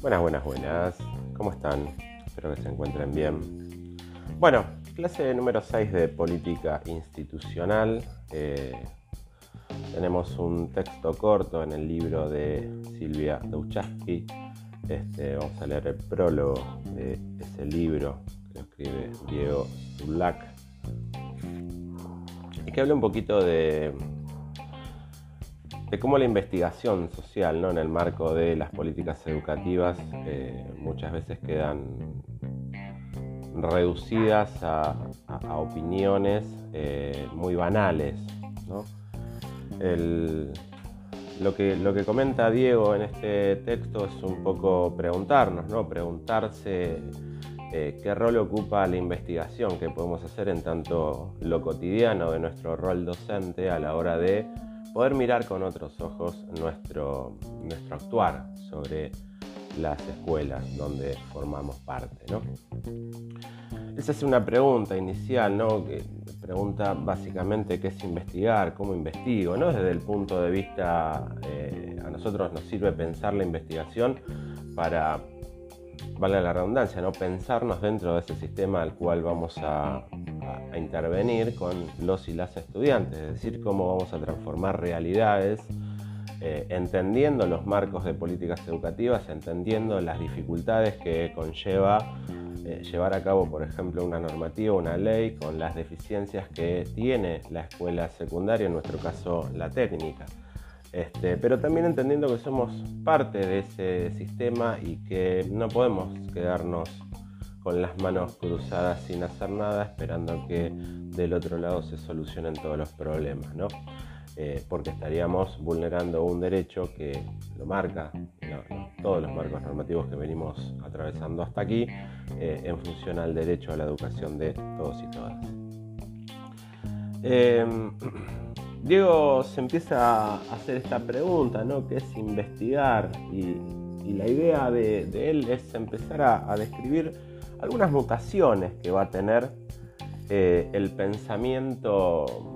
Buenas, buenas, buenas. ¿Cómo están? Espero que se encuentren bien. Bueno, clase número 6 de política institucional. Eh, tenemos un texto corto en el libro de Silvia Douchaski. Este, vamos a leer el prólogo de ese libro que escribe Diego Zulac. Y que habla un poquito de de cómo la investigación social ¿no? en el marco de las políticas educativas eh, muchas veces quedan reducidas a, opiniones eh, muy banales. lo, que, lo que comenta Diego en este texto es un poco preguntarnos, ¿no? preguntarse eh, qué rol ocupa la investigación que podemos hacer en tanto lo cotidiano de nuestro rol docente a la hora de poder mirar con otros ojos nuestro, nuestro actuar sobre las escuelas donde formamos parte. ¿no? Esa es una pregunta inicial, ¿no? pregunta básicamente qué es investigar, cómo investigo, ¿no? desde el punto de vista, eh, a nosotros nos sirve pensar la investigación para, vale la redundancia, ¿no? pensarnos dentro de ese sistema al cual vamos a, a, intervenir con los y las estudiantes, es decir, cómo vamos a transformar realidades, eh, entendiendo los marcos de políticas educativas, entendiendo las dificultades que conlleva eh, llevar a cabo, por ejemplo, una normativa, una ley, con las deficiencias que tiene la escuela secundaria, en nuestro caso la técnica. Este, pero también entendiendo que somos parte de ese sistema y que no podemos quedarnos con las manos cruzadas sin hacer nada, esperando que del otro lado se solucionen todos los problemas, ¿no? Eh, porque estaríamos vulnerando un derecho que lo marca todos los marcos normativos que venimos atravesando hasta aquí eh, en función al derecho a la educación de todos y todas. Em, Diego se empieza a hacer esta pregunta, ¿no? que es investigar y, la idea de, él es empezar a describir algunas mutaciones que va a tener eh, el pensamiento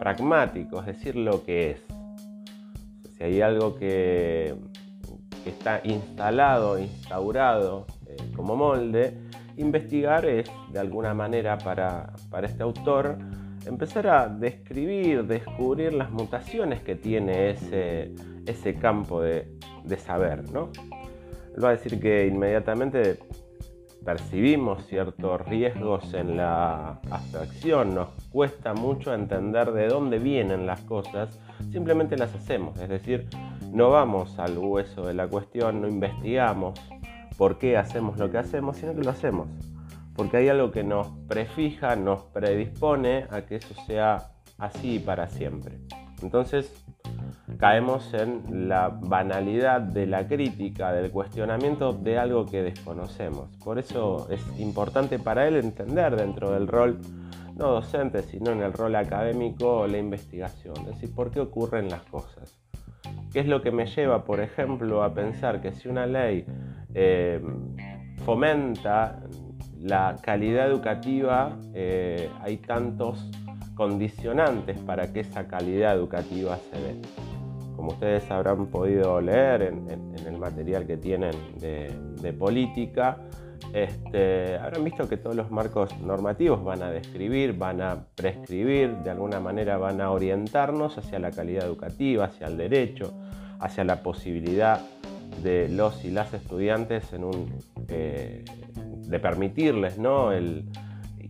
pragmático, es decir, lo que es. Si hay algo que, está instalado, instaurado eh, como molde, investigar es de alguna manera para, este autor empezar a describir, descubrir las mutaciones que tiene ese, ese campo de, de saber. ¿no? Él va a decir que inmediatamente percibimos ciertos riesgos en la abstracción, nos cuesta mucho entender de dónde vienen las cosas, simplemente las hacemos, es decir, no vamos al hueso de la cuestión, no investigamos por qué hacemos lo que hacemos, sino que lo hacemos, porque hay algo que nos prefija, nos predispone a que eso sea así para siempre. Entonces, caemos en la banalidad de la crítica, del cuestionamiento de algo que desconocemos. Por eso es importante para él entender dentro del rol, no docente, sino en el rol académico, la investigación. Es decir, ¿por qué ocurren las cosas? ¿Qué es lo que me lleva, por ejemplo, a pensar que si una ley eh, fomenta la calidad educativa, eh, hay tantos condicionantes para que esa calidad educativa se dé? como ustedes habrán podido leer en, el material que tienen de, política, este, habrán visto que todos los marcos normativos van a describir, van a prescribir, de alguna manera van a orientarnos hacia la calidad educativa, hacia el derecho, hacia la posibilidad de los y las estudiantes en un, eh, de permitirles ¿no? el,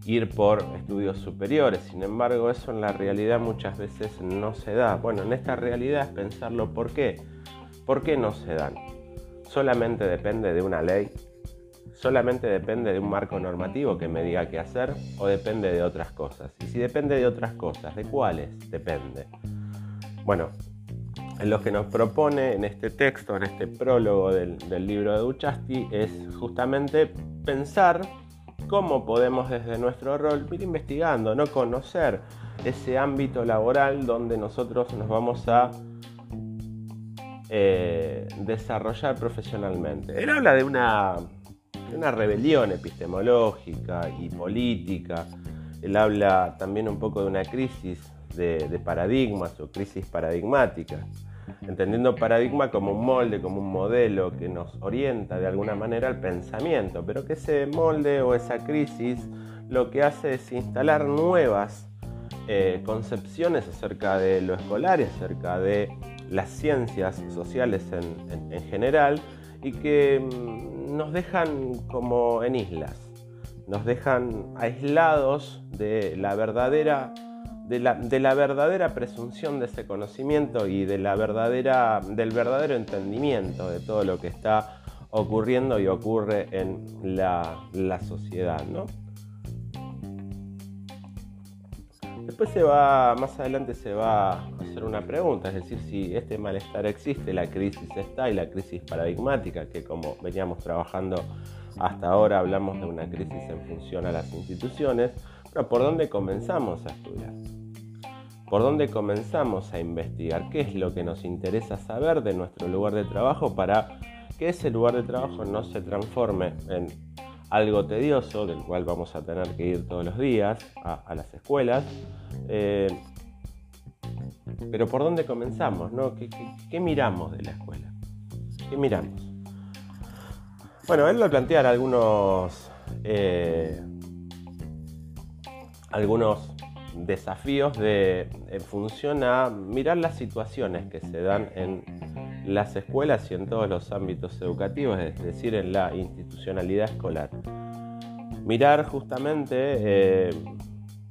ir por estudios superiores. Sin embargo, eso en la realidad muchas veces no se da. Bueno, en esta realidad es pensarlo por qué. ¿Por qué no se dan? Solamente depende de una ley, solamente depende de un marco normativo que me diga qué hacer o depende de otras cosas. Y si depende de otras cosas, ¿de cuáles depende? Bueno, lo que nos propone en este texto, en este prólogo del, del libro de Duchasti, es justamente pensar cómo podemos desde nuestro rol ir investigando, no conocer ese ámbito laboral donde nosotros nos vamos a eh, desarrollar profesionalmente. Él habla de una, rebelión epistemológica y política. Él habla también un poco de una crisis de, paradigmas o crisis paradigmática. Entendiendo paradigma como un molde, como un modelo que nos orienta de alguna manera al pensamiento, pero que ese molde o esa crisis lo que hace es instalar nuevas eh, concepciones acerca de lo escolar y acerca de las ciencias sociales en, general y que mm, nos dejan como en islas, nos dejan aislados de la verdadera de la, verdadera presunción de ese conocimiento y de la verdadera, del verdadero entendimiento de todo lo que está ocurriendo y ocurre en la, la sociedad. ¿no? Después se va, más adelante se va a hacer una pregunta, es decir, si este malestar existe, la crisis está y la crisis paradigmática, que como veníamos trabajando hasta ahora hablamos de una crisis en función a las instituciones, pero ¿por dónde comenzamos a estudiar? ¿Por dónde comenzamos a investigar? ¿Qué es lo que nos interesa saber de nuestro lugar de trabajo para que ese lugar de trabajo no se transforme en algo tedioso del cual vamos a tener que ir todos los días a, las escuelas. Eh, pero ¿por dónde comenzamos? No? ¿Qué, miramos de la escuela? ¿Qué miramos? Bueno, él a plantear algunos, eh, algunos desafíos de, en función a mirar las situaciones que se dan en las escuelas y en todos los ámbitos educativos, es decir, en la institucionalidad escolar. Mirar justamente eh,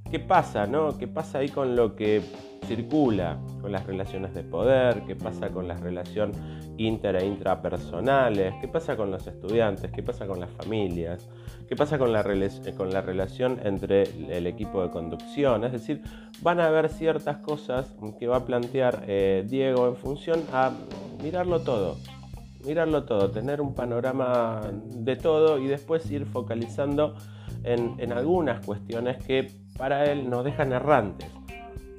qué pasa, ¿no? ¿Qué pasa ahí con lo que circula, con las relaciones de poder, qué pasa con las relaciones inter e intrapersonales, qué pasa con los estudiantes, qué pasa con las familias, qué pasa con la, con la relación entre el equipo de conducción. Es decir, van a haber ciertas cosas que va a plantear eh, Diego en función a mirarlo todo, mirarlo todo, tener un panorama de todo y después ir focalizando en, algunas cuestiones que para él nos dejan errantes.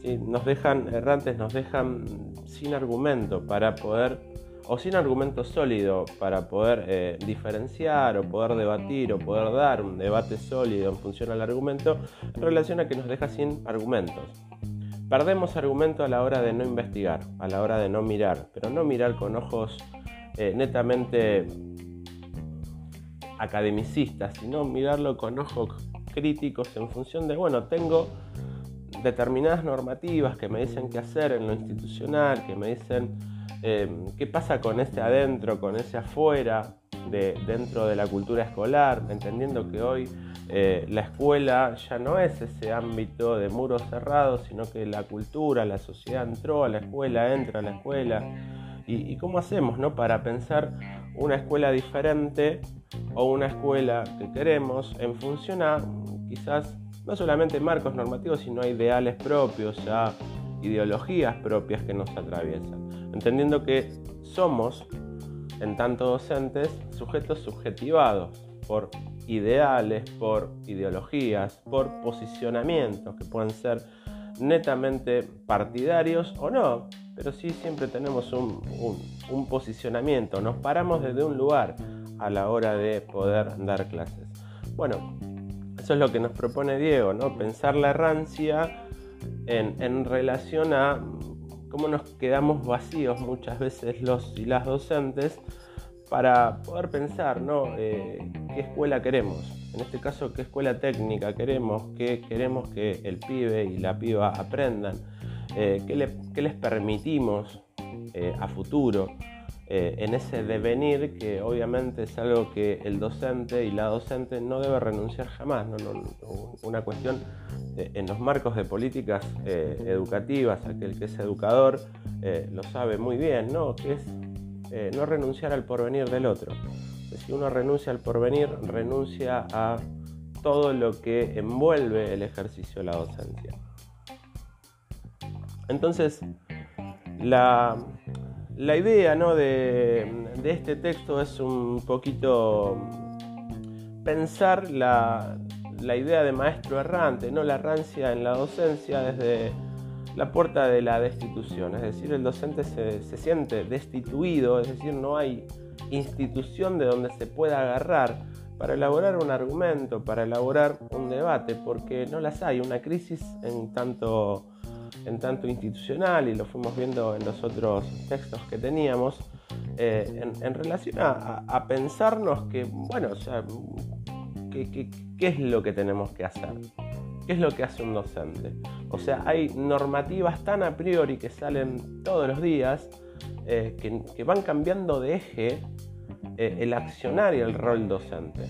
Nos dejan errantes, nos dejan sin argumento para poder, o sin argumento sólido para poder eh, diferenciar o poder debatir o poder dar un debate sólido en función al argumento, en relación a que nos deja sin argumentos. Perdemos argumento a la hora de no investigar, a la hora de no mirar, pero no mirar con ojos eh, netamente academicistas, sino mirarlo con ojos críticos en función de, bueno, tengo determinadas normativas que me dicen qué hacer en lo institucional, que me dicen eh, qué pasa con ese adentro, con ese afuera, de, dentro de la cultura escolar, entendiendo que hoy eh, la escuela ya no es ese ámbito de muros cerrados, sino que la cultura, la sociedad entró a la escuela, entra a la escuela. ¿Y, cómo hacemos ¿no? para pensar una escuela diferente o una escuela que queremos en función a quizás no solamente marcos normativos, sino a ideales propios, a ideologías propias que nos atraviesan? Entendiendo que somos, en tanto docentes, sujetos subjetivados por ideales, por ideologías, por posicionamientos que pueden ser netamente partidarios o no, pero sí siempre tenemos un, posicionamiento, nos paramos desde un lugar a la hora de poder dar clases. Bueno, eso es lo que nos propone Diego, ¿no? Pensar la errancia en, relación a cómo nos quedamos vacíos muchas veces los y las docentes para poder pensar ¿no? Eh, qué escuela queremos. En este caso, qué escuela técnica queremos, qué queremos que el pibe y la piba aprendan, eh, qué, les permitimos eh, a futuro en ese devenir que obviamente es algo que el docente y la docente no debe renunciar jamás. ¿no? una cuestión en los marcos de políticas educativas, aquel que es educador lo sabe muy bien, ¿no? que es eh, no renunciar al porvenir del otro. Si uno renuncia al porvenir, renuncia a todo lo que envuelve el ejercicio de la docencia. Entonces, la, idea de, este texto es un poquito pensar la, la idea de maestro errante, no la errancia en la docencia desde la puerta de la destitución, es decir, el docente se, siente destituido, es decir, no hay institución de donde se pueda agarrar para elaborar un argumento, para elaborar un debate, porque no las hay. Una crisis en tanto en tanto institucional y lo fuimos viendo en los otros textos que teníamos, eh, en, relación a, pensarnos que, bueno, o sea, ¿qué, es lo que tenemos que hacer? ¿Qué es lo que hace un docente? O sea, hay normativas tan a priori que salen todos los días eh, que, van cambiando de eje eh, el accionar y el rol docente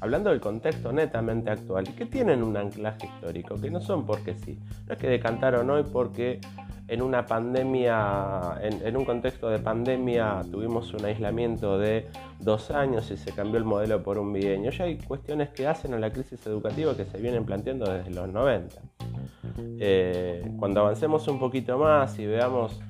hablando del contexto netamente actual, y que tienen un anclaje histórico, que no son porque sí. No es que decantaron hoy porque en una pandemia, en, un contexto de pandemia, tuvimos un aislamiento de dos años y se cambió el modelo por un bienio. Ya hay cuestiones que hacen a la crisis educativa que se vienen planteando desde los 90. Eh, cuando avancemos un poquito más y veamos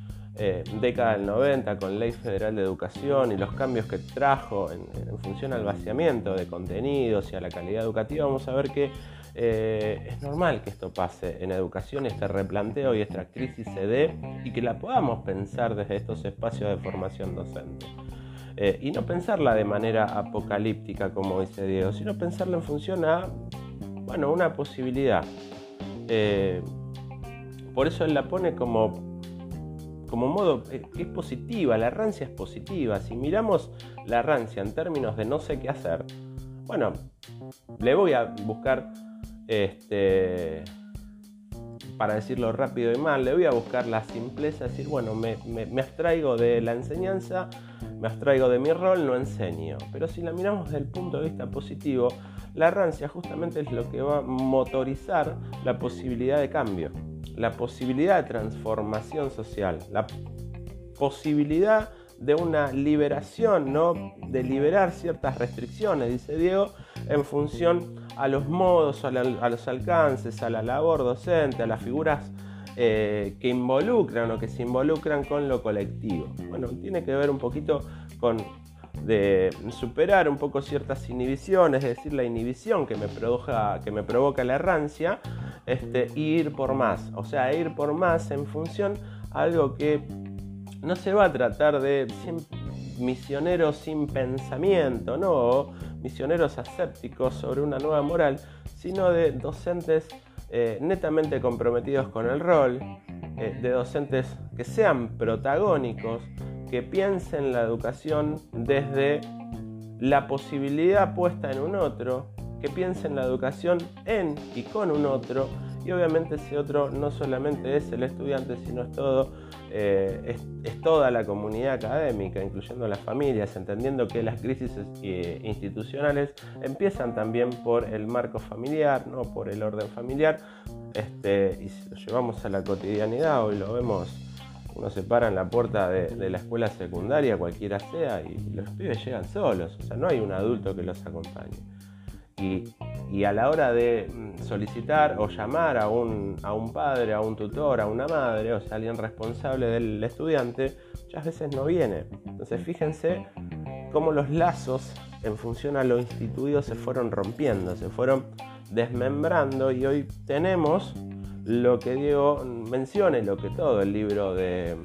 eh, década del 90 con Ley Federal de Educación y los cambios que trajo en, función al vaciamiento de contenidos y a la calidad educativa, vamos a ver que eh, es normal que esto pase en educación, este replanteo y esta crisis se dé y que la podamos pensar desde estos espacios de formación docente. Eh, y no pensarla de manera apocalíptica, como dice Diego, sino pensarla en función a, bueno, una posibilidad. por eso él la pone como como modo eh, es positiva, la rancia es positiva. Si miramos la rancia en términos de no sé qué hacer, bueno, le voy a buscar, este, para decirlo rápido y mal, le voy a buscar la simpleza, decir, bueno, me, me abstraigo de la enseñanza, me abstraigo de mi rol, no enseño. Pero si la miramos desde el punto de vista positivo, la rancia justamente es lo que va a motorizar la posibilidad de cambio la posibilidad de transformación social, la posibilidad de una liberación, ¿no? de liberar ciertas restricciones, dice Diego, en función a los modos, a, los alcances, a la labor docente, a las figuras eh, que involucran o que se involucran con lo colectivo. Bueno, tiene que ver un poquito con superar un poco ciertas inhibiciones, es decir, la inhibición que me, que me provoca la errancia, este, ir por más. O sea, ir por más en función a algo que no se va a tratar de misioneros sin pensamiento, no misioneros asépticos sobre una nueva moral, sino de docentes eh, netamente comprometidos con el rol, eh, de docentes que sean protagónicos, que piensen la educación desde la posibilidad puesta en un otro, que piensen la educación en y con un otro, y obviamente ese otro no solamente es el estudiante, sino es todo, eh, es, toda la comunidad académica, incluyendo las familias, entendiendo que las crisis eh, institucionales empiezan también por el marco familiar, no por el orden familiar, este, y si lo llevamos a la cotidianidad, hoy lo vemos uno se para en la puerta de, la escuela secundaria, cualquiera sea, y los pibes llegan solos, o sea, no hay un adulto que los acompañe. Y, a la hora de mm, solicitar o llamar a un, a un padre, a un tutor, a una madre, o sea, alguien responsable del estudiante, muchas veces no viene. Entonces fíjense cómo los lazos en función a lo instituido se fueron rompiendo, se fueron desmembrando y hoy tenemos lo que Diego menciona y lo que todo el libro de,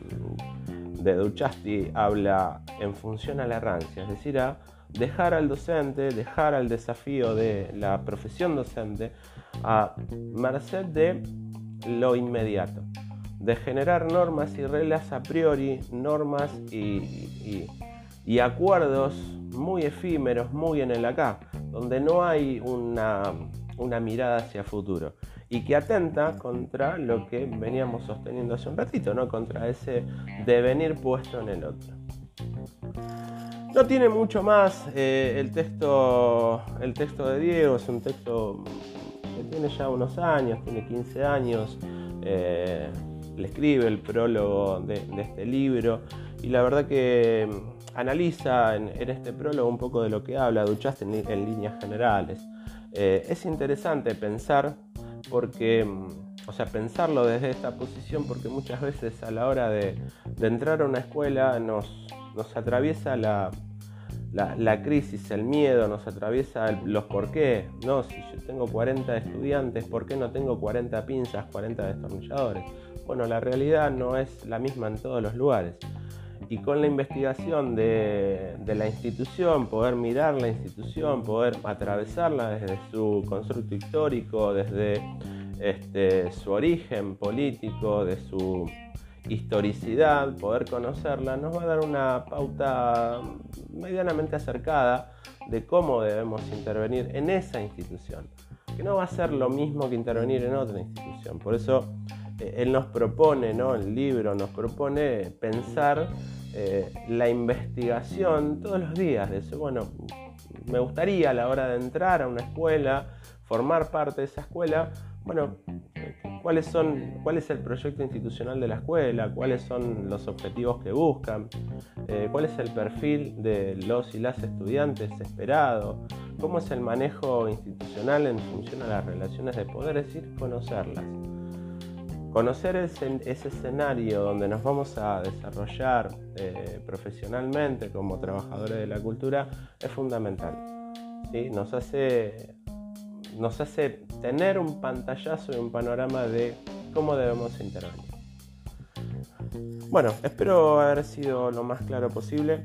de Duchasti habla en función a la errancia, es decir, a dejar al docente, dejar al desafío de la profesión docente a merced de lo inmediato, de generar normas y reglas a priori, normas y, y acuerdos muy efímeros, muy en el acá, donde no hay una, una mirada hacia futuro y que atenta contra lo que veníamos sosteniendo hace un ratito, ¿no? contra ese devenir puesto en el otro. No tiene mucho más eh, el, texto, el texto de Diego, es un texto que tiene ya unos años, tiene 15 años, eh, le escribe el prólogo de, este libro y la verdad que analiza en, este prólogo un poco de lo que habla Duchaste en, líneas generales. Eh, es interesante pensar porque, o sea, pensarlo desde esta posición, porque muchas veces a la hora de, entrar a una escuela nos, atraviesa la, crisis, el miedo, nos atraviesa los por qué, ¿no? Si yo tengo 40 estudiantes, ¿por qué no tengo 40 pinzas, 40 destornilladores? Bueno, la realidad no es la misma en todos los lugares y con la investigación de, la institución, poder mirar la institución, poder atravesarla desde su constructo histórico, desde este, su origen político, de su historicidad, poder conocerla, nos va a dar una pauta medianamente acercada de cómo debemos intervenir en esa institución, que no va a ser lo mismo que intervenir en otra institución. Por eso eh, él nos propone, ¿no? el libro nos propone pensar eh, la investigación todos los días, de eso, bueno, me gustaría a la hora de entrar a una escuela, formar parte de esa escuela, bueno, cuáles son, cuál es el proyecto institucional de la escuela, cuáles son los objetivos que buscan, eh, cuál es el perfil de los y las estudiantes esperado, cómo es el manejo institucional en función a las relaciones de poder, es decir, conocerlas. Conocer ese, escenario donde nos vamos a desarrollar eh, profesionalmente como trabajadores de la cultura es fundamental. ¿sí? Nos hace nos hace tener un pantallazo y un panorama de cómo debemos intervenir. Bueno, espero haber sido lo más claro posible.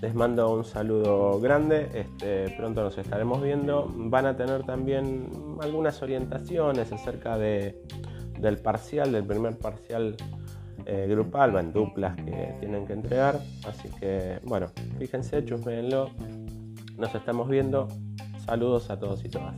Les mando un saludo grande, este, pronto nos estaremos viendo. Van a tener también algunas orientaciones acerca de, del parcial, del primer parcial eh, grupal, en duplas que tienen que entregar. Así que, bueno, fíjense, chusmeenlo. Nos estamos viendo. Saludos a todos y todas.